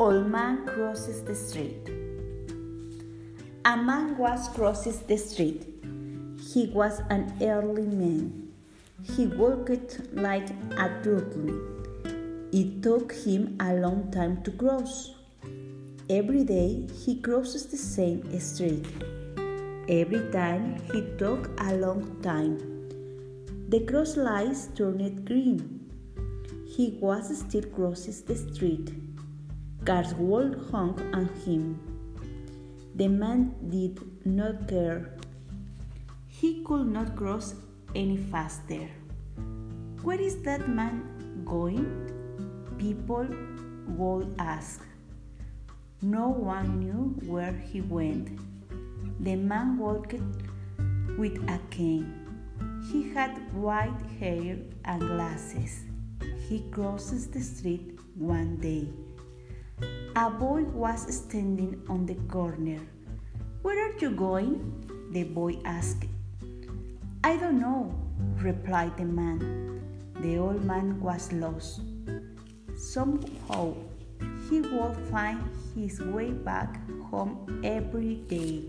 Old man crosses the street. A man was crosses the street. He was an early man. He walked like a turtle. It took him a long time to cross. Every day he crosses the same street. Every time he took a long time. The cross lights turned green. He was still crosses the street. Cars would honk on him. The man did not care. He could not cross any faster. Where is that man going? People would ask. No one knew where he went. The man walked with a cane. He had white hair and glasses. He crosses the street one day. A boy was standing on the corner. Where are you going? The boy asked. I don't know, replied the man. The old man was lost. Somehow he would find his way back home every day.